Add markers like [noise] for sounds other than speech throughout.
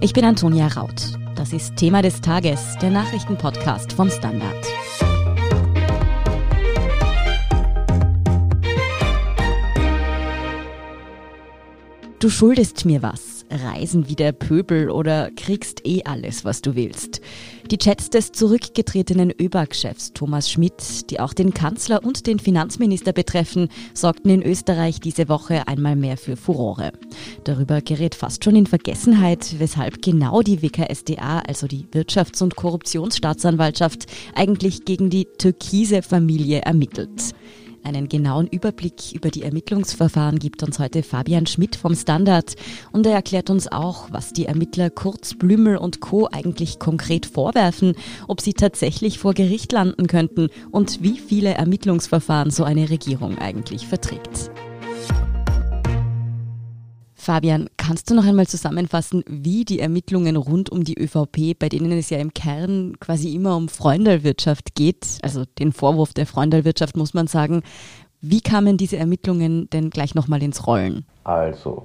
Ich bin Antonia Raut. Das ist Thema des Tages, der Nachrichtenpodcast vom Standard. Du schuldest mir was, reisen wie der Pöbel oder kriegst eh alles, was du willst. Die Chats des zurückgetretenen ÖBAG-Chefs Thomas Schmidt, die auch den Kanzler und den Finanzminister betreffen, sorgten in Österreich diese Woche einmal mehr für Furore. Darüber gerät fast schon in Vergessenheit, weshalb genau die WKSDA, also die Wirtschafts- und Korruptionsstaatsanwaltschaft, eigentlich gegen die türkise Familie ermittelt. Einen genauen Überblick über die Ermittlungsverfahren gibt uns heute Fabian Schmidt vom Standard und er erklärt uns auch, was die Ermittler Kurz, Blümel und Co. eigentlich konkret vorwerfen, ob sie tatsächlich vor Gericht landen könnten und wie viele Ermittlungsverfahren so eine Regierung eigentlich verträgt. Fabian, kannst du noch einmal zusammenfassen, wie die Ermittlungen rund um die ÖVP, bei denen es ja im Kern quasi immer um Freundalwirtschaft geht, also den Vorwurf der Freundalwirtschaft muss man sagen, wie kamen diese Ermittlungen denn gleich nochmal ins Rollen? Also,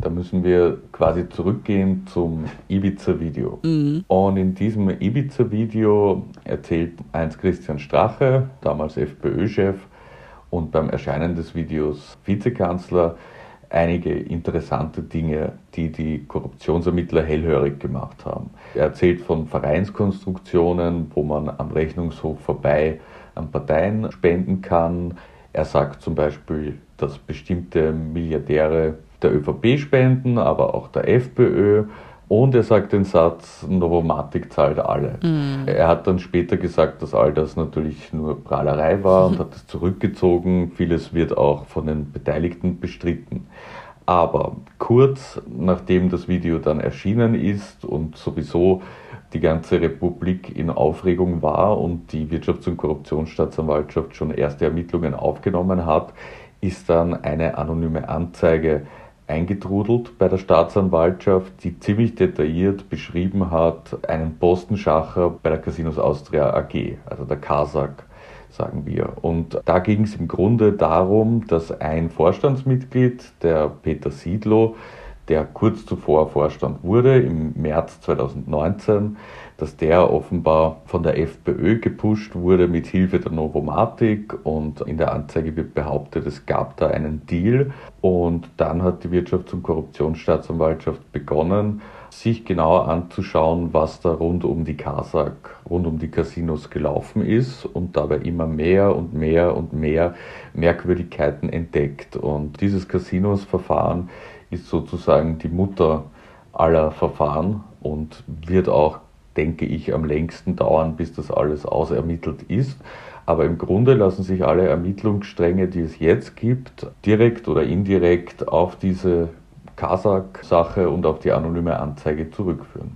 da müssen wir quasi zurückgehen zum Ibiza-Video. Mhm. Und in diesem Ibiza-Video erzählt Heinz Christian Strache, damals FPÖ-Chef und beim Erscheinen des Videos Vizekanzler, einige interessante Dinge, die die Korruptionsermittler hellhörig gemacht haben. Er erzählt von Vereinskonstruktionen, wo man am Rechnungshof vorbei an Parteien spenden kann. Er sagt zum Beispiel, dass bestimmte Milliardäre der ÖVP spenden, aber auch der FPÖ und er sagt den Satz, Novomatic zahlt alle. Mhm. Er hat dann später gesagt, dass all das natürlich nur Prahlerei war und [laughs] hat es zurückgezogen. Vieles wird auch von den Beteiligten bestritten. Aber kurz nachdem das Video dann erschienen ist und sowieso die ganze Republik in Aufregung war und die Wirtschafts- und Korruptionsstaatsanwaltschaft schon erste Ermittlungen aufgenommen hat, ist dann eine anonyme Anzeige eingetrudelt bei der Staatsanwaltschaft, die ziemlich detailliert beschrieben hat, einen Postenschacher bei der Casinos Austria AG, also der Kasak, sagen wir. Und da ging es im Grunde darum, dass ein Vorstandsmitglied, der Peter Siedlow, der kurz zuvor Vorstand wurde, im März 2019, dass der offenbar von der FPÖ gepusht wurde mit Hilfe der Novomatic und in der Anzeige wird behauptet, es gab da einen Deal und dann hat die Wirtschafts- und Korruptionsstaatsanwaltschaft begonnen, sich genauer anzuschauen, was da rund um die Kasak, rund um die Casinos gelaufen ist und dabei immer mehr und mehr und mehr Merkwürdigkeiten entdeckt. Und dieses Casinos-Verfahren ist sozusagen die Mutter aller Verfahren und wird auch, denke ich, am längsten dauern, bis das alles ausermittelt ist. Aber im Grunde lassen sich alle Ermittlungsstränge, die es jetzt gibt, direkt oder indirekt auf diese Kasak-Sache und auf die anonyme Anzeige zurückführen.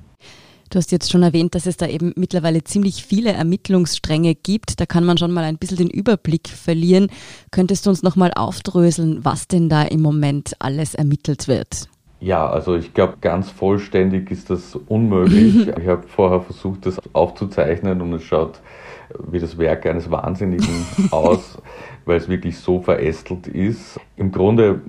Du hast jetzt schon erwähnt, dass es da eben mittlerweile ziemlich viele Ermittlungsstränge gibt. Da kann man schon mal ein bisschen den Überblick verlieren. Könntest du uns noch mal aufdröseln, was denn da im Moment alles ermittelt wird? Ja, also ich glaube, ganz vollständig ist das unmöglich. [laughs] ich habe vorher versucht, das aufzuzeichnen und es schaut wie das Werk eines Wahnsinnigen [laughs] aus, weil es wirklich so verästelt ist. Im Grunde,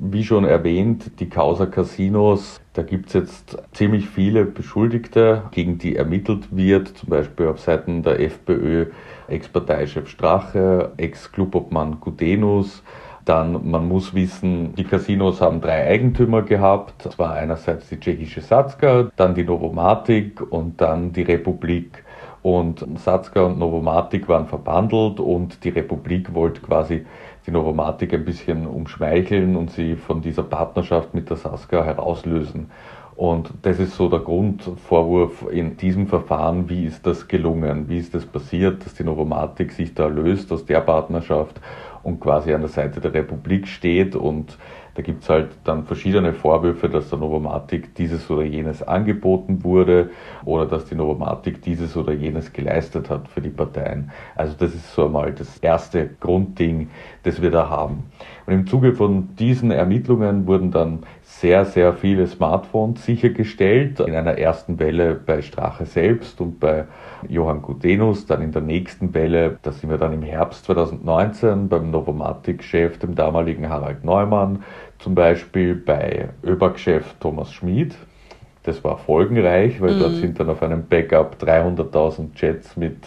wie schon erwähnt, die Causa Casinos, da gibt es jetzt ziemlich viele Beschuldigte, gegen die ermittelt wird, zum Beispiel auf Seiten der FPÖ Ex-Parteichef Strache, Ex-Klubobmann Gudenus, dann, man muss wissen, die Casinos haben drei Eigentümer gehabt. Das war einerseits die tschechische Satska, dann die Novomatic und dann die Republik. Und Satska und Novomatic waren verbandelt und die Republik wollte quasi die Novomatic ein bisschen umschmeicheln und sie von dieser Partnerschaft mit der Saska herauslösen. Und das ist so der Grundvorwurf in diesem Verfahren. Wie ist das gelungen? Wie ist das passiert, dass die Novomatic sich da löst aus der Partnerschaft und quasi an der Seite der Republik steht und da gibt es halt dann verschiedene Vorwürfe, dass der Novomatic dieses oder jenes angeboten wurde oder dass die Novomatic dieses oder jenes geleistet hat für die Parteien. Also das ist so einmal das erste Grundding, das wir da haben. Und im Zuge von diesen Ermittlungen wurden dann sehr, sehr viele Smartphones sichergestellt. In einer ersten Welle bei Strache selbst und bei Johann Gudenus, dann in der nächsten Welle, da sind wir dann im Herbst 2019 beim Novomatic-Chef, dem damaligen Harald Neumann, zum Beispiel bei ÖBAG-Chef Thomas Schmid, Das war folgenreich, weil mhm. dort sind dann auf einem Backup 300.000 Jets mit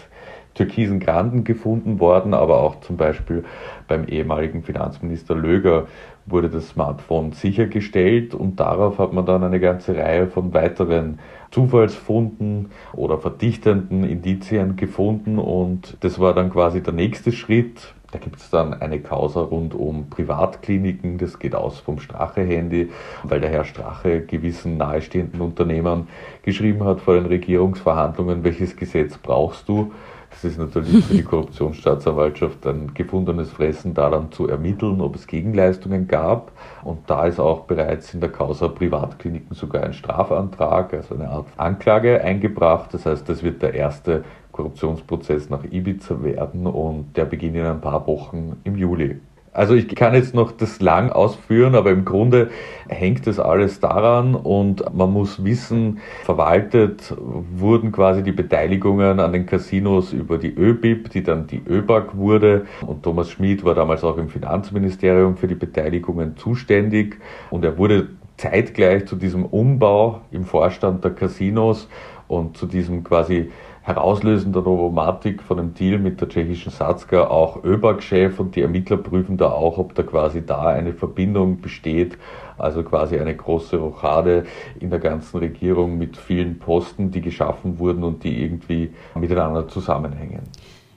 türkisen Granden gefunden worden, aber auch zum Beispiel beim ehemaligen Finanzminister Löger wurde das Smartphone sichergestellt und darauf hat man dann eine ganze Reihe von weiteren Zufallsfunden oder verdichtenden Indizien gefunden und das war dann quasi der nächste Schritt. Da gibt es dann eine Causa rund um Privatkliniken, das geht aus vom Strache-Handy, weil der Herr Strache gewissen nahestehenden Unternehmern geschrieben hat vor den Regierungsverhandlungen, welches Gesetz brauchst du, das ist natürlich für die Korruptionsstaatsanwaltschaft ein gefundenes Fressen, daran zu ermitteln, ob es Gegenleistungen gab. Und da ist auch bereits in der Causa Privatkliniken sogar ein Strafantrag, also eine Art Anklage eingebracht. Das heißt, das wird der erste Korruptionsprozess nach Ibiza werden und der beginnt in ein paar Wochen im Juli. Also ich kann jetzt noch das lang ausführen, aber im Grunde hängt das alles daran und man muss wissen, verwaltet wurden quasi die Beteiligungen an den Casinos über die ÖBIP, die dann die ÖBAG wurde. Und Thomas Schmid war damals auch im Finanzministerium für die Beteiligungen zuständig. Und er wurde zeitgleich zu diesem Umbau im Vorstand der Casinos und zu diesem quasi herauslösender Novomatic von dem Deal mit der tschechischen Satzka auch ÖBAG-Chef und die Ermittler prüfen da auch, ob da quasi da eine Verbindung besteht, also quasi eine große Rochade in der ganzen Regierung mit vielen Posten, die geschaffen wurden und die irgendwie miteinander zusammenhängen.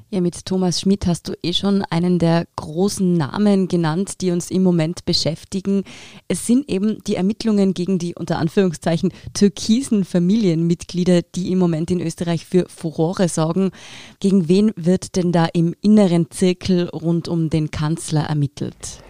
Ja, mit Thomas Schmidt hast du eh schon einen der großen Namen genannt, die uns im Moment beschäftigen. Es sind eben die Ermittlungen gegen die unter Anführungszeichen türkisen Familienmitglieder, die im Moment in Österreich für Furore sorgen. Gegen wen wird denn da im inneren Zirkel rund um den Kanzler ermittelt?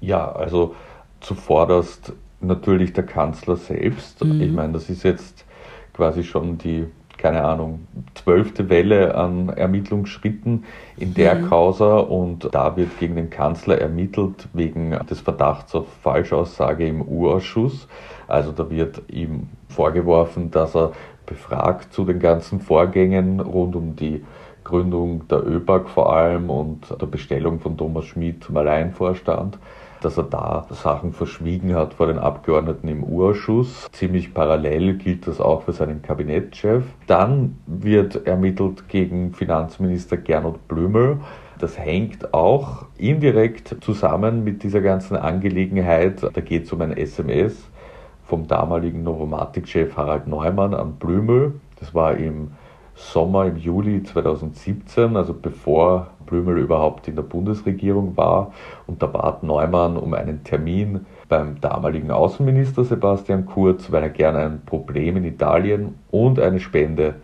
Ja, also zuvorderst natürlich der Kanzler selbst. Mhm. Ich meine, das ist jetzt quasi schon die keine Ahnung, zwölfte Welle an Ermittlungsschritten in der mhm. Causa und da wird gegen den Kanzler ermittelt wegen des Verdachts auf Falschaussage im U-Ausschuss. Also da wird ihm vorgeworfen, dass er befragt zu den ganzen Vorgängen rund um die Gründung der ÖBAG vor allem und der Bestellung von Thomas Schmid zum Alleinvorstand dass er da Sachen verschwiegen hat vor den Abgeordneten im Urausschuss. Ziemlich parallel gilt das auch für seinen Kabinettschef. Dann wird ermittelt gegen Finanzminister Gernot Blümel. Das hängt auch indirekt zusammen mit dieser ganzen Angelegenheit. Da geht es um ein SMS vom damaligen Novomatic-Chef Harald Neumann an Blümel. Das war im Sommer, im Juli 2017, also bevor Blümel überhaupt in der Bundesregierung war. Und da bat Neumann um einen Termin beim damaligen Außenminister Sebastian Kurz, weil er gerne ein Problem in Italien und eine Spende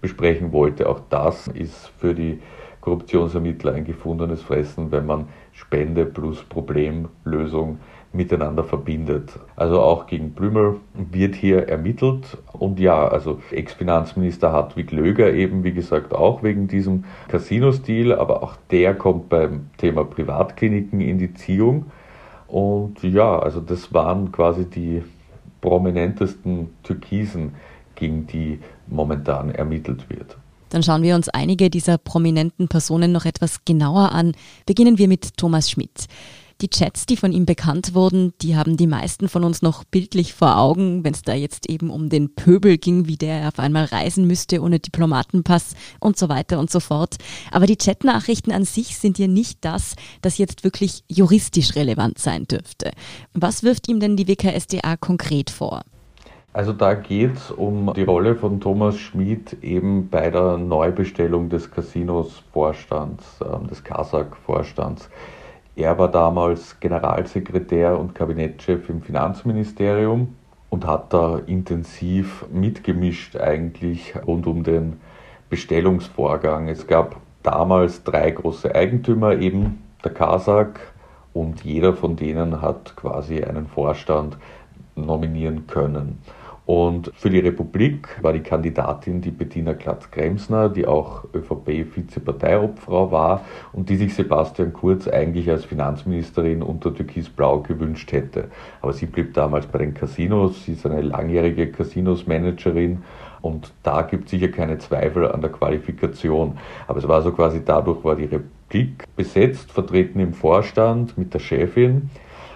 besprechen wollte. Auch das ist für die Korruptionsermittler ein gefundenes Fressen, wenn man Spende plus Problemlösung miteinander verbindet. Also auch gegen Blümel wird hier ermittelt. Und ja, also Ex-Finanzminister Hartwig Löger eben, wie gesagt, auch wegen diesem Casino-Stil, aber auch der kommt beim Thema Privatkliniken in die Ziehung. Und ja, also das waren quasi die prominentesten Türkisen, gegen die momentan ermittelt wird. Dann schauen wir uns einige dieser prominenten Personen noch etwas genauer an. Beginnen wir mit Thomas Schmidt. Die Chats, die von ihm bekannt wurden, die haben die meisten von uns noch bildlich vor Augen, wenn es da jetzt eben um den Pöbel ging, wie der auf einmal reisen müsste ohne Diplomatenpass und so weiter und so fort. Aber die Chatnachrichten an sich sind ja nicht das, das jetzt wirklich juristisch relevant sein dürfte. Was wirft ihm denn die WKSDA konkret vor? Also da geht es um die Rolle von Thomas Schmid eben bei der Neubestellung des Casinos-Vorstands, äh, des Kasak-Vorstands. Er war damals Generalsekretär und Kabinettschef im Finanzministerium und hat da intensiv mitgemischt eigentlich rund um den Bestellungsvorgang. Es gab damals drei große Eigentümer, eben der Kasak, und jeder von denen hat quasi einen Vorstand nominieren können. Und für die Republik war die Kandidatin die Bettina Klatz-Kremsner, die auch ÖVP-Vizeparteiobfrau war und die sich Sebastian Kurz eigentlich als Finanzministerin unter Türkis-Blau gewünscht hätte. Aber sie blieb damals bei den Casinos, sie ist eine langjährige Casinos-Managerin und da gibt es sicher keine Zweifel an der Qualifikation. Aber es war so quasi dadurch war die Republik besetzt, vertreten im Vorstand mit der Chefin.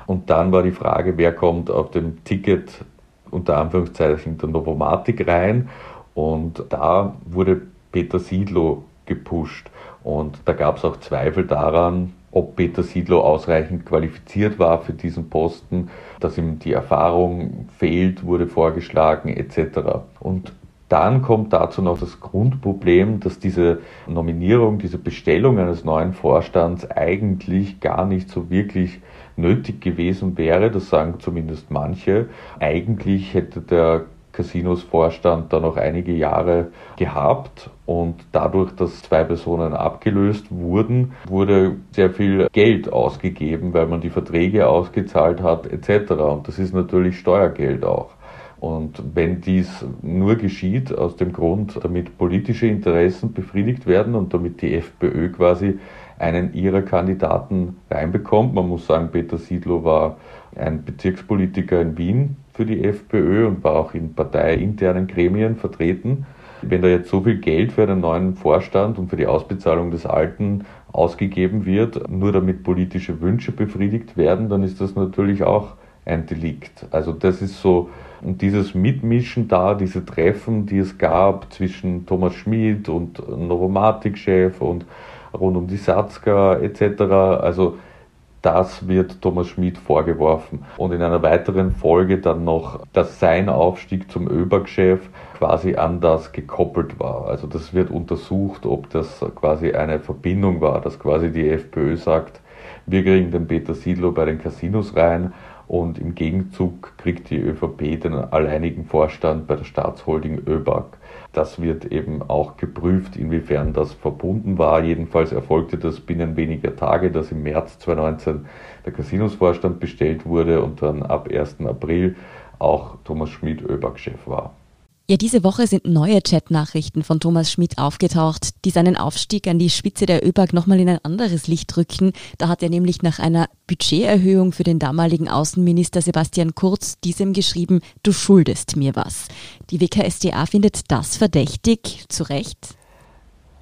Und dann war die Frage, wer kommt auf dem Ticket unter Anführungszeichen der Novomatik rein und da wurde Peter Siedlow gepusht und da gab es auch Zweifel daran, ob Peter Siedlow ausreichend qualifiziert war für diesen Posten, dass ihm die Erfahrung fehlt, wurde vorgeschlagen etc. Und dann kommt dazu noch das Grundproblem, dass diese Nominierung, diese Bestellung eines neuen Vorstands eigentlich gar nicht so wirklich nötig gewesen wäre. Das sagen zumindest manche. Eigentlich hätte der Casinos-Vorstand da noch einige Jahre gehabt und dadurch, dass zwei Personen abgelöst wurden, wurde sehr viel Geld ausgegeben, weil man die Verträge ausgezahlt hat etc. Und das ist natürlich Steuergeld auch. Und wenn dies nur geschieht aus dem Grund, damit politische Interessen befriedigt werden und damit die FPÖ quasi einen ihrer Kandidaten reinbekommt, man muss sagen, Peter Siedlow war ein Bezirkspolitiker in Wien für die FPÖ und war auch in parteiinternen Gremien vertreten. Wenn da jetzt so viel Geld für einen neuen Vorstand und für die Ausbezahlung des alten ausgegeben wird, nur damit politische Wünsche befriedigt werden, dann ist das natürlich auch ein Delikt. Also das ist so, und dieses Mitmischen da, diese Treffen, die es gab zwischen Thomas Schmid und Novomatic-Chef und rund um die Satzka etc., also das wird Thomas Schmid vorgeworfen. Und in einer weiteren Folge dann noch, dass sein Aufstieg zum ÖBAG-Chef quasi an das gekoppelt war. Also das wird untersucht, ob das quasi eine Verbindung war, dass quasi die FPÖ sagt, wir kriegen den Peter Siedlow bei den Casinos rein und im Gegenzug kriegt die ÖVP den alleinigen Vorstand bei der Staatsholding ÖBAG. Das wird eben auch geprüft, inwiefern das verbunden war. Jedenfalls erfolgte das binnen weniger Tage, dass im März 2019 der Casinosvorstand bestellt wurde und dann ab 1. April auch Thomas Schmid ÖBAG-Chef war. Ja, diese Woche sind neue Chatnachrichten von Thomas Schmidt aufgetaucht, die seinen Aufstieg an die Spitze der ÖBAG nochmal in ein anderes Licht rücken. Da hat er nämlich nach einer Budgeterhöhung für den damaligen Außenminister Sebastian Kurz diesem geschrieben, du schuldest mir was. Die WKSDA findet das verdächtig, zu Recht?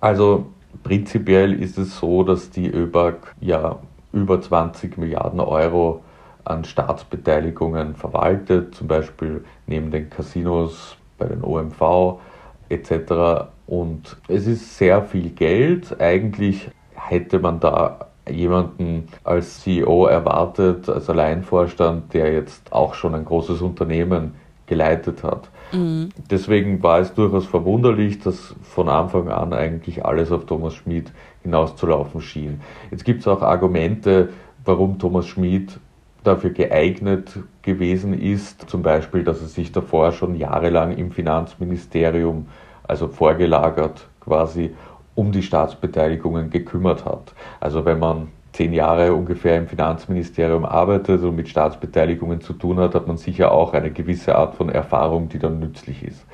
Also prinzipiell ist es so, dass die ÖBAG ja über 20 Milliarden Euro an Staatsbeteiligungen verwaltet, zum Beispiel neben den Casinos bei den OMV etc. Und es ist sehr viel Geld. Eigentlich hätte man da jemanden als CEO erwartet, als Alleinvorstand, der jetzt auch schon ein großes Unternehmen geleitet hat. Mhm. Deswegen war es durchaus verwunderlich, dass von Anfang an eigentlich alles auf Thomas Schmid hinauszulaufen schien. Jetzt gibt es auch Argumente, warum Thomas Schmid dafür geeignet gewesen ist, zum Beispiel, dass er sich davor schon jahrelang im Finanzministerium, also vorgelagert quasi, um die Staatsbeteiligungen gekümmert hat. Also wenn man zehn Jahre ungefähr im Finanzministerium arbeitet und mit Staatsbeteiligungen zu tun hat, hat man sicher auch eine gewisse Art von Erfahrung, die dann nützlich ist.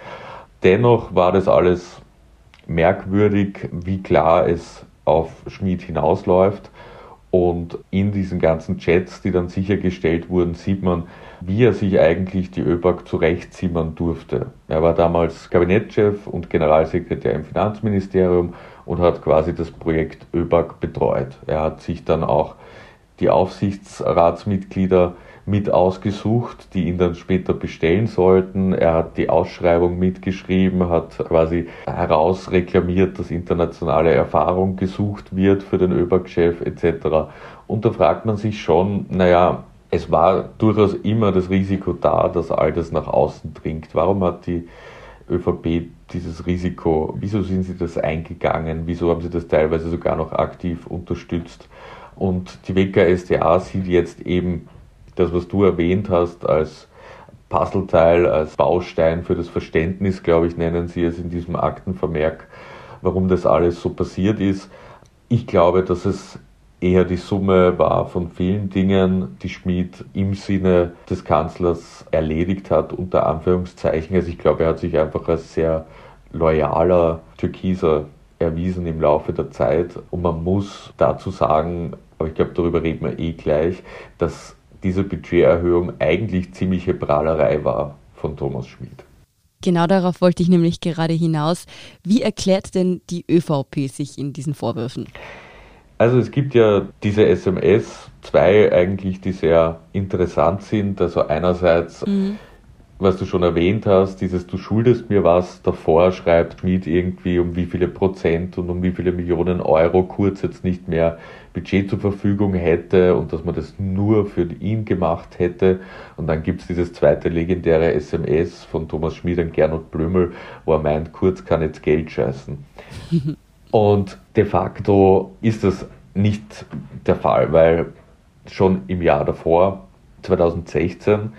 Dennoch war das alles merkwürdig, wie klar es auf Schmid hinausläuft. Und in diesen ganzen Chats, die dann sichergestellt wurden, sieht man, wie er sich eigentlich die ÖBAG zurechtzimmern durfte. Er war damals Kabinettschef und Generalsekretär im Finanzministerium und hat quasi das Projekt ÖBAG betreut. Er hat sich dann auch die Aufsichtsratsmitglieder mit ausgesucht, die ihn dann später bestellen sollten. Er hat die Ausschreibung mitgeschrieben, hat quasi herausreklamiert, dass internationale Erfahrung gesucht wird für den ÖBAG-Chef etc. Und da fragt man sich schon, naja, es war durchaus immer das Risiko da, dass all das nach außen dringt. Warum hat die ÖVP dieses Risiko, wieso sind sie das eingegangen, wieso haben sie das teilweise sogar noch aktiv unterstützt? Und die WKSDA sieht jetzt eben das, was du erwähnt hast, als Puzzleteil, als Baustein für das Verständnis, glaube ich, nennen sie es in diesem Aktenvermerk, warum das alles so passiert ist. Ich glaube, dass es eher die Summe war von vielen Dingen, die Schmid im Sinne des Kanzlers erledigt hat, unter Anführungszeichen. Also ich glaube, er hat sich einfach als sehr loyaler Türkiser erwiesen im Laufe der Zeit. Und man muss dazu sagen, aber ich glaube, darüber reden wir eh gleich, dass diese Budgeterhöhung eigentlich ziemliche Prahlerei war von Thomas Schmid. Genau darauf wollte ich nämlich gerade hinaus. Wie erklärt denn die ÖVP sich in diesen Vorwürfen? Also es gibt ja diese SMS, zwei eigentlich, die sehr interessant sind. Also einerseits mhm. was du schon erwähnt hast, dieses Du schuldest mir was, davor schreibt Schmid irgendwie um wie viele Prozent und um wie viele Millionen Euro Kurz jetzt nicht mehr Budget zur Verfügung hätte und dass man das nur für ihn gemacht hätte. Und dann gibt es dieses zweite legendäre SMS von Thomas Schmid an Gernot Blümel, wo er meint, Kurz kann jetzt Geld scheißen. [laughs] und de facto ist das nicht der Fall, weil schon im Jahr davor, 2016,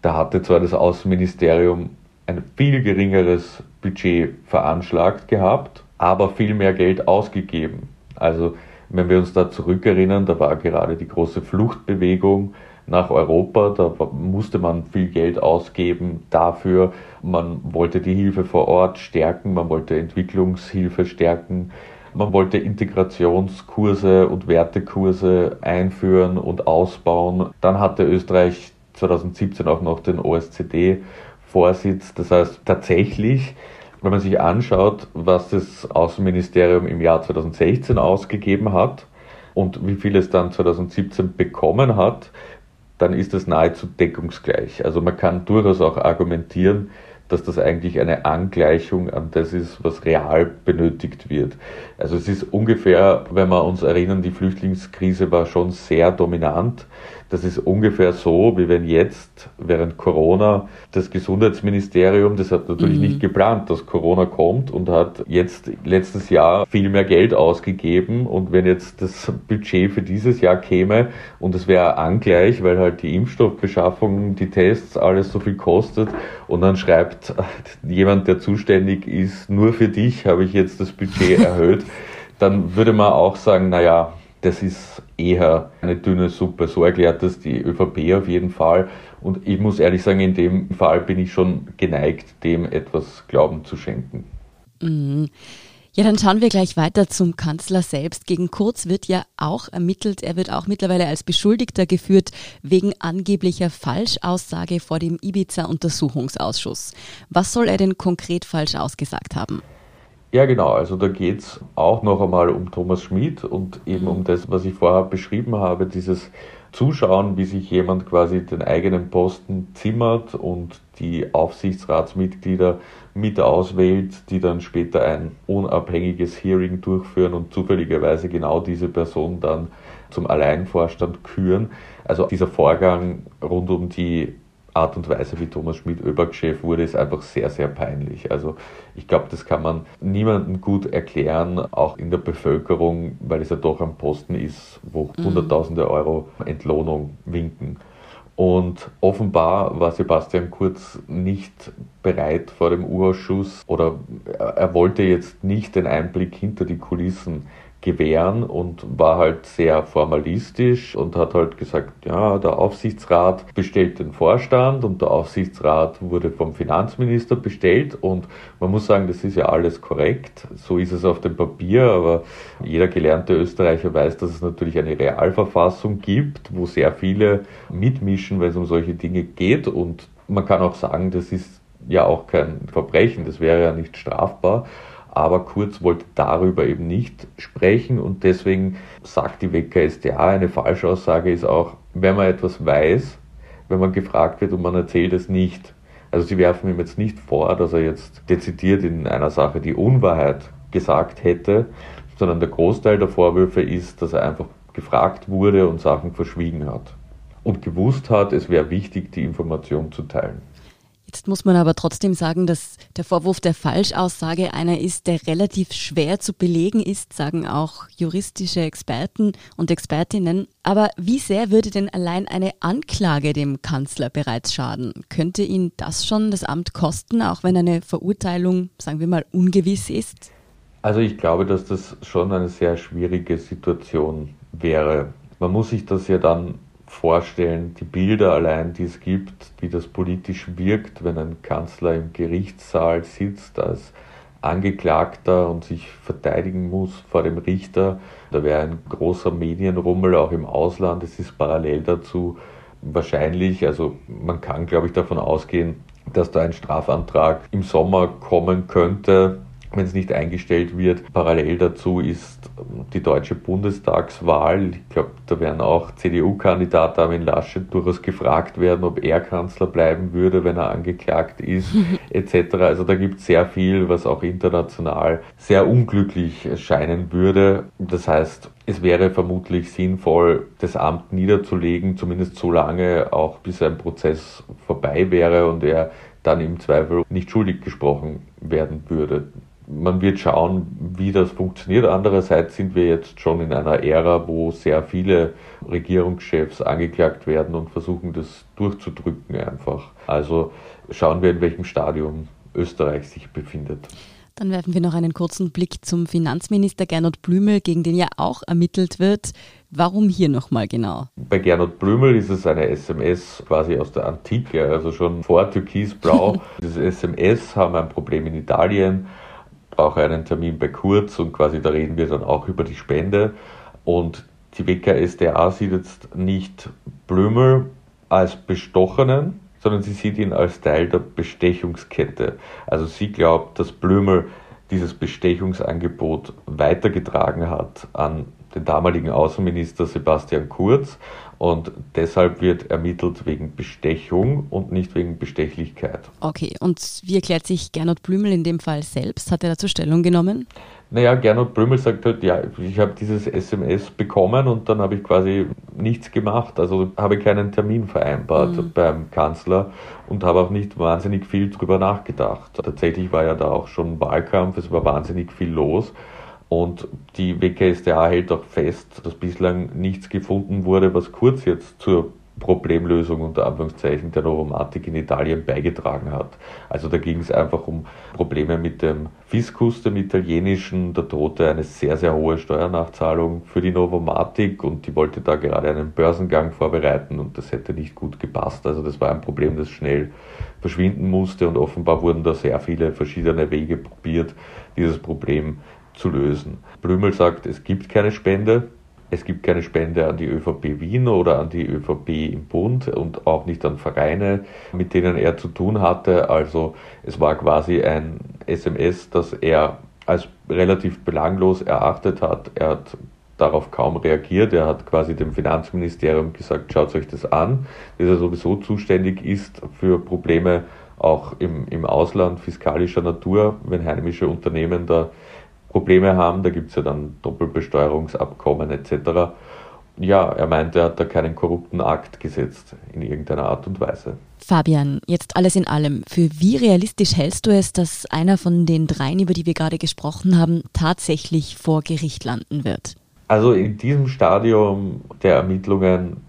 da hatte zwar das Außenministerium ein viel geringeres Budget veranschlagt gehabt, aber viel mehr Geld ausgegeben. Also wenn wir uns da zurückerinnern, da war gerade die große Fluchtbewegung nach Europa, da musste man viel Geld ausgeben dafür. Man wollte die Hilfe vor Ort stärken, man wollte Entwicklungshilfe stärken, man wollte Integrationskurse und Wertekurse einführen und ausbauen. Dann hatte Österreich 2017 auch noch den OSZE-Vorsitz. Das heißt, tatsächlich, wenn man sich anschaut, was das Außenministerium im Jahr 2016 ausgegeben hat und wie viel es dann 2017 bekommen hat, dann ist das nahezu deckungsgleich. Also man kann durchaus auch argumentieren, dass das eigentlich eine Angleichung an das ist, was real benötigt wird. Also es ist ungefähr, wenn wir uns erinnern, die Flüchtlingskrise war schon sehr dominant. Das ist ungefähr so, wie wenn jetzt während Corona das Gesundheitsministerium, das hat natürlich mhm. nicht geplant, dass Corona kommt und hat jetzt letztes Jahr viel mehr Geld ausgegeben. Und wenn jetzt das Budget für dieses Jahr käme und es wäre angleich, weil halt die Impfstoffbeschaffung, die Tests, alles so viel kostet und dann schreibt jemand, der zuständig ist, nur für dich habe ich jetzt das Budget erhöht, dann würde man auch sagen, naja, das ist eher eine dünne Suppe. So erklärt das die ÖVP auf jeden Fall. Und ich muss ehrlich sagen, in dem Fall bin ich schon geneigt, dem etwas Glauben zu schenken. Mhm. Ja, dann schauen wir gleich weiter zum Kanzler selbst. Gegen Kurz wird ja auch ermittelt. Er wird auch mittlerweile als Beschuldigter geführt wegen angeblicher Falschaussage vor dem Ibiza-Untersuchungsausschuss. Was soll er denn konkret falsch ausgesagt haben? Ja, genau. Also da geht es auch noch einmal um Thomas Schmid und eben um das, was ich vorher beschrieben habe, dieses Zuschauen, wie sich jemand quasi den eigenen Posten zimmert und die Aufsichtsratsmitglieder mit auswählt, die dann später ein unabhängiges Hearing durchführen und zufälligerweise genau diese Person dann zum Alleinvorstand küren. Also dieser Vorgang rund um die Art und Weise, wie Thomas Schmidt ÖBAG-Chef wurde, ist einfach sehr, sehr peinlich. Also ich glaube, das kann man niemandem gut erklären, auch in der Bevölkerung, weil es ja doch ein Posten ist, wo mhm. Hunderttausende Euro Entlohnung winken. Und offenbar war Sebastian Kurz nicht bereit vor dem Urausschuss oder er wollte jetzt nicht den Einblick hinter die Kulissen gewähren und war halt sehr formalistisch und hat halt gesagt, ja, der Aufsichtsrat bestellt den Vorstand und der Aufsichtsrat wurde vom Finanzminister bestellt und man muss sagen, das ist ja alles korrekt, so ist es auf dem Papier, aber jeder gelernte Österreicher weiß, dass es natürlich eine Realverfassung gibt, wo sehr viele mitmischen, wenn es um solche Dinge geht und man kann auch sagen, das ist ja auch kein Verbrechen, das wäre ja nicht strafbar aber Kurz wollte darüber eben nicht sprechen und deswegen sagt die WKStA, eine Falschaussage ist auch, wenn man etwas weiß, wenn man gefragt wird und man erzählt es nicht. Also sie werfen ihm jetzt nicht vor, dass er jetzt dezidiert in einer Sache die Unwahrheit gesagt hätte, sondern der Großteil der Vorwürfe ist, dass er einfach gefragt wurde und Sachen verschwiegen hat und gewusst hat, es wäre wichtig, die Information zu teilen. Jetzt muss man aber trotzdem sagen, dass der Vorwurf der Falschaussage einer ist, der relativ schwer zu belegen ist, sagen auch juristische Experten und Expertinnen. Aber wie sehr würde denn allein eine Anklage dem Kanzler bereits schaden? Könnte ihn das schon das Amt kosten, auch wenn eine Verurteilung, sagen wir mal, ungewiss ist? Also ich glaube, dass das schon eine sehr schwierige Situation wäre. Man muss sich das ja dann vorstellen, die Bilder allein, die es gibt, wie das politisch wirkt, wenn ein Kanzler im Gerichtssaal sitzt als Angeklagter und sich verteidigen muss vor dem Richter. Da wäre ein großer Medienrummel auch im Ausland. Es ist parallel dazu wahrscheinlich, also man kann, glaube ich, davon ausgehen, dass da ein Strafantrag im Sommer kommen könnte, wenn es nicht eingestellt wird. Parallel dazu ist die deutsche Bundestagswahl. Ich glaube, da werden auch CDU-Kandidat Armin Laschet durchaus gefragt werden, ob er Kanzler bleiben würde, wenn er angeklagt ist, [laughs] etc. Also da gibt es sehr viel, was auch international sehr unglücklich scheinen würde. Das heißt, es wäre vermutlich sinnvoll, das Amt niederzulegen, zumindest so lange, auch bis ein Prozess vorbei wäre und er dann im Zweifel nicht schuldig gesprochen werden würde. Man wird schauen, wie das funktioniert. Andererseits sind wir jetzt schon in einer Ära, wo sehr viele Regierungschefs angeklagt werden und versuchen, das durchzudrücken einfach. Also schauen wir, in welchem Stadium Österreich sich befindet. Dann werfen wir noch einen kurzen Blick zum Finanzminister Gernot Blümel, gegen den ja auch ermittelt wird. Warum hier nochmal genau? Bei Gernot Blümel ist es eine SMS quasi aus der Antike, also schon vor Türkisblau. [laughs] Dieses SMS haben ein Problem in Italien, auch einen Termin bei Kurz und quasi da reden wir dann auch über die Spende. Und die WKSDA sieht jetzt nicht Blümel als Bestochenen, sondern sie sieht ihn als Teil der Bestechungskette. Also sie glaubt, dass Blümel dieses Bestechungsangebot weitergetragen hat an den damaligen Außenminister Sebastian Kurz und deshalb wird ermittelt wegen Bestechung und nicht wegen Bestechlichkeit. Okay, und wie erklärt sich Gernot Blümel in dem Fall selbst? Hat er dazu Stellung genommen? Naja, Gernot Blümel sagt halt, ja, ich habe dieses SMS bekommen und dann habe ich quasi nichts gemacht. Also habe keinen Termin vereinbart mhm. beim Kanzler und habe auch nicht wahnsinnig viel drüber nachgedacht. Tatsächlich war ja da auch schon Wahlkampf, es war wahnsinnig viel los. Und die WKSDA hält auch fest, dass bislang nichts gefunden wurde, was Kurz jetzt zur Problemlösung unter Anführungszeichen der Novomatic in Italien beigetragen hat. Also da ging es einfach um Probleme mit dem Fiskus, dem italienischen. Da drohte eine sehr, sehr hohe Steuernachzahlung für die Novomatic und die wollte da gerade einen Börsengang vorbereiten und das hätte nicht gut gepasst. Also das war ein Problem, das schnell verschwinden musste und offenbar wurden da sehr viele verschiedene Wege probiert, dieses Problem zu lösen. Blümel sagt, es gibt keine Spende. Es gibt keine Spende an die ÖVP Wien oder an die ÖVP im Bund und auch nicht an Vereine, mit denen er zu tun hatte. Also es war quasi ein SMS, das er als relativ belanglos erachtet hat. Er hat darauf kaum reagiert. Er hat quasi dem Finanzministerium gesagt, schaut euch das an, dass er sowieso zuständig ist für Probleme auch im, im Ausland fiskalischer Natur, wenn heimische Unternehmen da Probleme haben. Da gibt es ja dann Doppelbesteuerungsabkommen etc. Ja, er meinte, er hat da keinen korrupten Akt gesetzt in irgendeiner Art und Weise. Fabian, jetzt alles in allem. Für wie realistisch hältst du es, dass einer von den dreien, über die wir gerade gesprochen haben, tatsächlich vor Gericht landen wird? Also in diesem Stadium der Ermittlungen,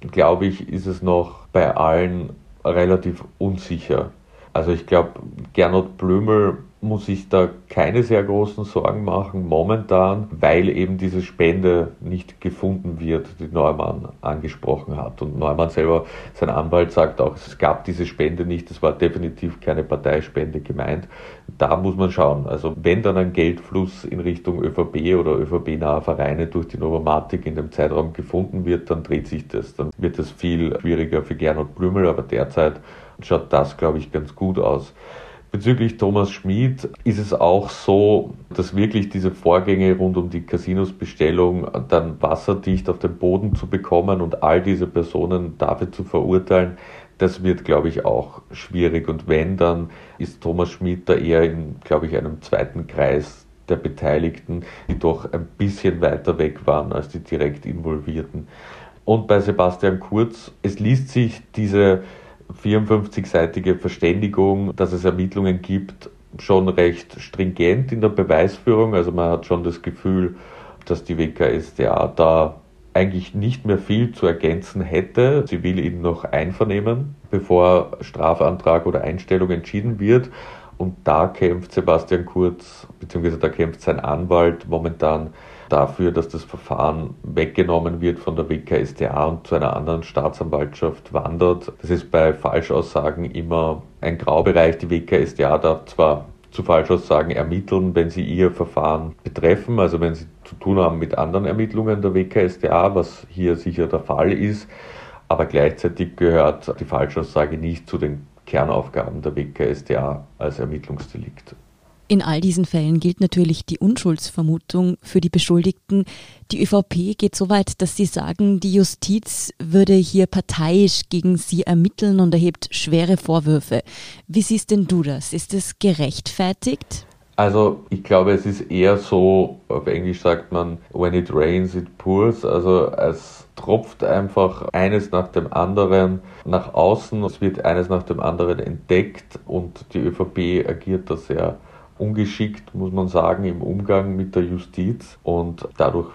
glaube ich, ist es noch bei allen relativ unsicher. Also ich glaube, Gernot Blümel muss ich da keine sehr großen Sorgen machen momentan, weil eben diese Spende nicht gefunden wird, die Neumann angesprochen hat. Und Neumann selber, sein Anwalt sagt auch, es gab diese Spende nicht, es war definitiv keine Parteispende gemeint. Da muss man schauen. Also wenn dann ein Geldfluss in Richtung ÖVP oder ÖVP-nahe Vereine durch die Novomatik in dem Zeitraum gefunden wird, dann dreht sich das. Dann wird es viel schwieriger für Gernot Blümel, aber derzeit schaut das, glaube ich, ganz gut aus. Bezüglich Thomas Schmid ist es auch so, dass wirklich diese Vorgänge rund um die Casinos-Bestellung dann wasserdicht auf den Boden zu bekommen und all diese Personen dafür zu verurteilen, das wird, glaube ich, auch schwierig. Und wenn, dann ist Thomas Schmid da eher in, glaube ich, einem zweiten Kreis der Beteiligten, die doch ein bisschen weiter weg waren als die direkt Involvierten. Und bei Sebastian Kurz, es liest sich diese 54-seitige Verständigung, dass es Ermittlungen gibt, schon recht stringent in der Beweisführung. Also man hat schon das Gefühl, dass die WKSDA da eigentlich nicht mehr viel zu ergänzen hätte. Sie will ihn noch einvernehmen, bevor Strafantrag oder Einstellung entschieden wird. Und da kämpft Sebastian Kurz, beziehungsweise da kämpft sein Anwalt momentan dafür, dass das Verfahren weggenommen wird von der WKStA und zu einer anderen Staatsanwaltschaft wandert. Das ist bei Falschaussagen immer ein Graubereich. Die WKStA darf zwar zu Falschaussagen ermitteln, wenn sie ihr Verfahren betreffen, also wenn sie zu tun haben mit anderen Ermittlungen der WKStA, was hier sicher der Fall ist, aber gleichzeitig gehört die Falschaussage nicht zu den Kernaufgaben der WKStA als Ermittlungsdelikt. In all diesen Fällen gilt natürlich die Unschuldsvermutung für die Beschuldigten. Die ÖVP geht so weit, dass sie sagen, die Justiz würde hier parteiisch gegen sie ermitteln und erhebt schwere Vorwürfe. Wie siehst denn du das? Ist es gerechtfertigt? Also ich glaube, es ist eher so, auf Englisch sagt man, when it rains, it pours. Also es tropft einfach eines nach dem anderen nach außen. Es wird eines nach dem anderen entdeckt und die ÖVP agiert da sehr ungeschickt, muss man sagen, im Umgang mit der Justiz. Und dadurch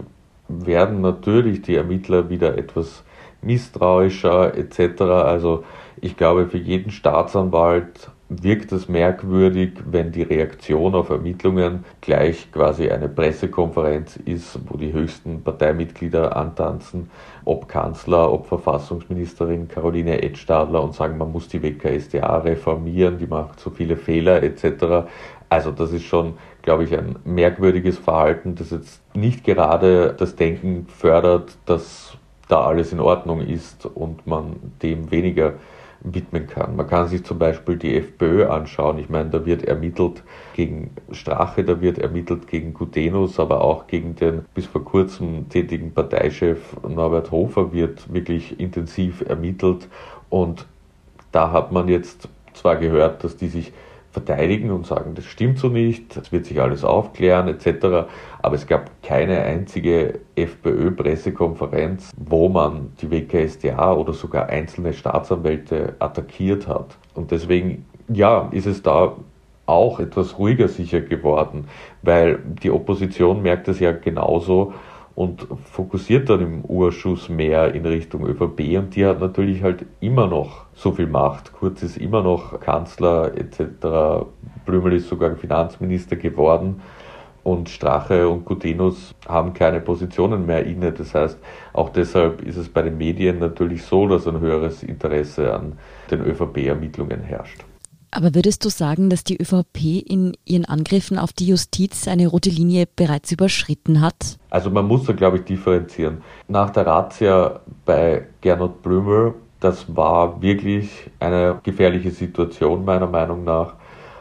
werden natürlich die Ermittler wieder etwas misstrauischer etc. Also ich glaube, für jeden Staatsanwalt wirkt es merkwürdig, wenn die Reaktion auf Ermittlungen gleich quasi eine Pressekonferenz ist, wo die höchsten Parteimitglieder antanzen, ob Kanzler, ob Verfassungsministerin Caroline Edstadler und sagen, man muss die WKSDA reformieren, die macht so viele Fehler etc. Also das ist schon, glaube ich, ein merkwürdiges Verhalten, das jetzt nicht gerade das Denken fördert, dass da alles in Ordnung ist und man dem weniger widmen kann. Man kann sich zum Beispiel die FPÖ anschauen. Ich meine, da wird ermittelt gegen Strache, da wird ermittelt gegen Gutenus, aber auch gegen den bis vor kurzem tätigen Parteichef Norbert Hofer wird wirklich intensiv ermittelt. Und da hat man jetzt zwar gehört, dass die sich verteidigen und sagen, das stimmt so nicht, das wird sich alles aufklären etc. Aber es gab keine einzige FPÖ-Pressekonferenz, wo man die WKSDA oder sogar einzelne Staatsanwälte attackiert hat. Und deswegen, ja, ist es da auch etwas ruhiger sicher geworden, weil die Opposition merkt es ja genauso, und fokussiert dann im Urschuss mehr in Richtung ÖVP und die hat natürlich halt immer noch so viel Macht. Kurz ist immer noch Kanzler etc. Blümel ist sogar Finanzminister geworden und Strache und Gutenus haben keine Positionen mehr inne. Das heißt, auch deshalb ist es bei den Medien natürlich so, dass ein höheres Interesse an den ÖVP-Ermittlungen herrscht. Aber würdest du sagen, dass die ÖVP in ihren Angriffen auf die Justiz eine rote Linie bereits überschritten hat? Also man muss da, glaube ich, differenzieren. Nach der Razzia bei Gernot Blümel, das war wirklich eine gefährliche Situation meiner Meinung nach,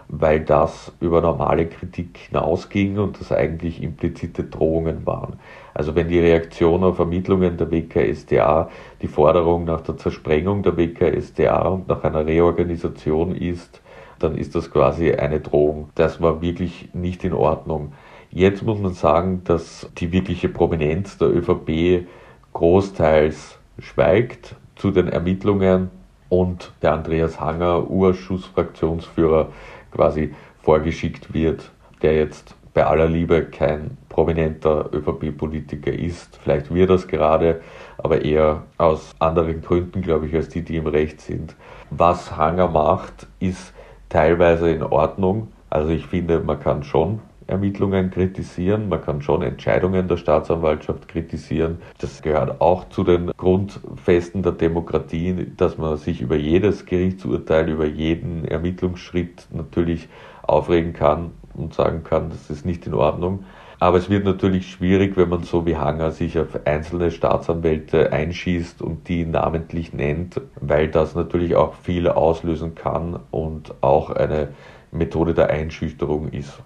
weil das über normale Kritik hinausging und das eigentlich implizite Drohungen waren. Also wenn die Reaktion auf Ermittlungen der WKSDA die Forderung nach der Zersprengung der WKSDA und nach einer Reorganisation ist, dann ist das quasi eine Drohung. Das war wirklich nicht in Ordnung. Jetzt muss man sagen, dass die wirkliche Prominenz der ÖVP großteils schweigt zu den Ermittlungen und der Andreas Hanger, Urschussfraktionsführer, quasi vorgeschickt wird, der jetzt bei aller Liebe kein prominenter ÖVP-Politiker ist. Vielleicht wird das gerade, aber eher aus anderen Gründen, glaube ich, als die, die im Recht sind. Was Hanger macht, ist teilweise in Ordnung. Also ich finde, man kann schon Ermittlungen kritisieren, man kann schon Entscheidungen der Staatsanwaltschaft kritisieren. Das gehört auch zu den Grundfesten der Demokratie, dass man sich über jedes Gerichtsurteil, über jeden Ermittlungsschritt natürlich aufregen kann und sagen kann, das ist nicht in Ordnung. Aber es wird natürlich schwierig, wenn man so wie Hanger sich auf einzelne Staatsanwälte einschießt und die namentlich nennt, weil das natürlich auch viel auslösen kann und auch eine Methode der Einschüchterung ist.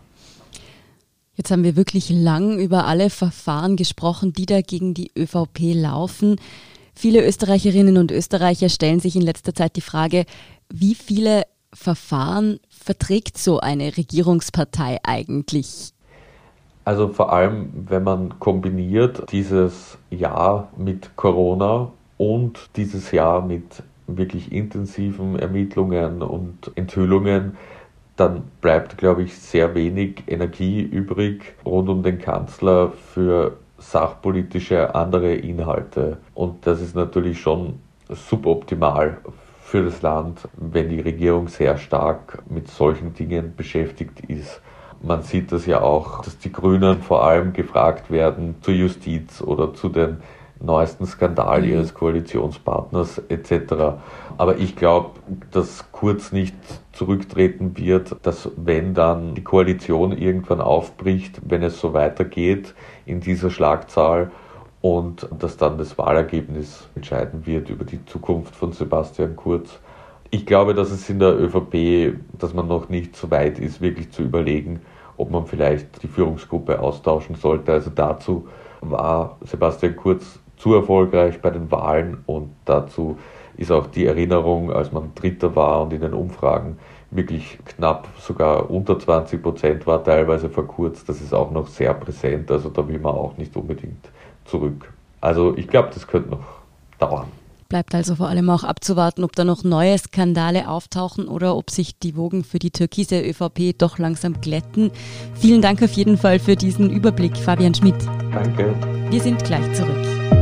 Jetzt haben wir wirklich lang über alle Verfahren gesprochen, die da gegen die ÖVP laufen. Viele Österreicherinnen und Österreicher stellen sich in letzter Zeit die Frage, wie viele Verfahren verträgt so eine Regierungspartei eigentlich? Also vor allem, wenn man kombiniert dieses Jahr mit Corona und dieses Jahr mit wirklich intensiven Ermittlungen und Enthüllungen, dann bleibt, glaube ich, sehr wenig Energie übrig rund um den Kanzler für sachpolitische andere Inhalte. Und das ist natürlich schon suboptimal für das Land, wenn die Regierung sehr stark mit solchen Dingen beschäftigt ist. Man sieht das ja auch, dass die Grünen vor allem gefragt werden zur Justiz oder zu den neuesten Skandal mhm. ihres Koalitionspartners etc. Aber ich glaube, dass Kurz nicht zurücktreten wird, dass wenn dann die Koalition irgendwann aufbricht, wenn es so weitergeht in dieser Schlagzahl und dass dann das Wahlergebnis entscheiden wird über die Zukunft von Sebastian Kurz. Ich glaube, dass es in der ÖVP, dass man noch nicht so weit ist, wirklich zu überlegen, ob man vielleicht die Führungsgruppe austauschen sollte. Also dazu war Sebastian Kurz zu erfolgreich bei den Wahlen und dazu ist auch die Erinnerung, als man Dritter war und in den Umfragen wirklich knapp, sogar unter 20 Prozent war teilweise verkürzt. Das ist auch noch sehr präsent, also da will man auch nicht unbedingt zurück. Also ich glaube, das könnte noch dauern. Bleibt also vor allem auch abzuwarten, ob da noch neue Skandale auftauchen oder ob sich die Wogen für die türkise ÖVP doch langsam glätten. Vielen Dank auf jeden Fall für diesen Überblick, Fabian Schmidt. Danke. Wir sind gleich zurück.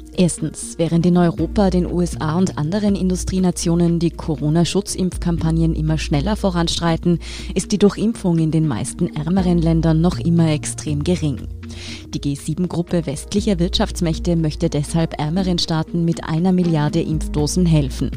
Erstens, während in Europa, den USA und anderen Industrienationen die Corona-Schutzimpfkampagnen immer schneller voranstreiten, ist die Durchimpfung in den meisten ärmeren Ländern noch immer extrem gering. Die G7-Gruppe westlicher Wirtschaftsmächte möchte deshalb ärmeren Staaten mit einer Milliarde Impfdosen helfen.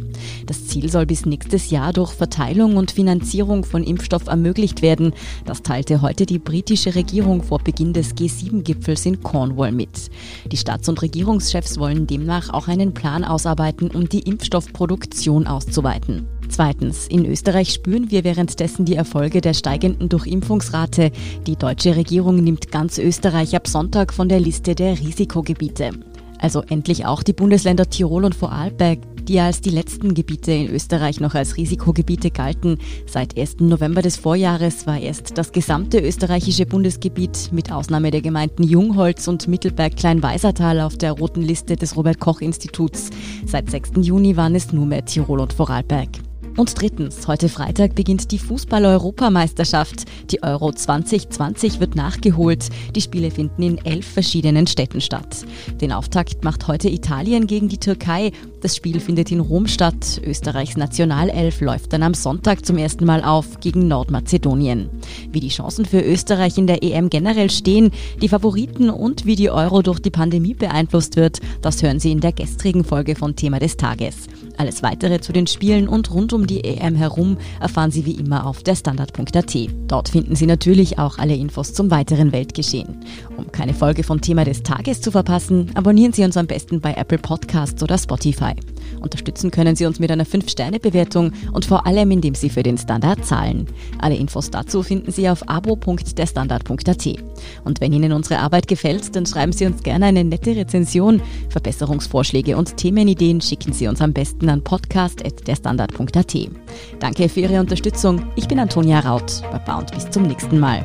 Das Ziel soll bis nächstes Jahr durch Verteilung und Finanzierung von Impfstoff ermöglicht werden. Das teilte heute die britische Regierung vor Beginn des G7-Gipfels in Cornwall mit. Die Staats- und Regierungschefs wollen demnach auch einen Plan ausarbeiten, um die Impfstoffproduktion auszuweiten. Zweitens, in Österreich spüren wir währenddessen die Erfolge der steigenden Durchimpfungsrate. Die deutsche Regierung nimmt ganz Österreich ab Sonntag von der Liste der Risikogebiete. Also endlich auch die Bundesländer Tirol und Vorarlberg, die als die letzten Gebiete in Österreich noch als Risikogebiete galten. Seit 1. November des Vorjahres war erst das gesamte österreichische Bundesgebiet mit Ausnahme der Gemeinden Jungholz und Mittelberg-Kleinweisertal auf der roten Liste des Robert Koch Instituts. Seit 6. Juni waren es nur mehr Tirol und Vorarlberg. Und drittens, heute Freitag beginnt die Fußball-Europameisterschaft. Die Euro 2020 wird nachgeholt. Die Spiele finden in elf verschiedenen Städten statt. Den Auftakt macht heute Italien gegen die Türkei. Das Spiel findet in Rom statt. Österreichs Nationalelf läuft dann am Sonntag zum ersten Mal auf gegen Nordmazedonien. Wie die Chancen für Österreich in der EM generell stehen, die Favoriten und wie die Euro durch die Pandemie beeinflusst wird, das hören Sie in der gestrigen Folge von Thema des Tages. Alles weitere zu den Spielen und rund um die EM herum erfahren Sie wie immer auf der Standard.at. Dort finden Sie natürlich auch alle Infos zum weiteren Weltgeschehen. Um keine Folge von Thema des Tages zu verpassen, abonnieren Sie uns am besten bei Apple Podcasts oder Spotify. Unterstützen können Sie uns mit einer 5-Sterne-Bewertung und vor allem, indem Sie für den Standard zahlen. Alle Infos dazu finden Sie auf abo.derstandard.at. Und wenn Ihnen unsere Arbeit gefällt, dann schreiben Sie uns gerne eine nette Rezension. Verbesserungsvorschläge und Themenideen schicken Sie uns am besten an podcast.derstandard.at. Danke für Ihre Unterstützung. Ich bin Antonia Raut. Baba und bis zum nächsten Mal.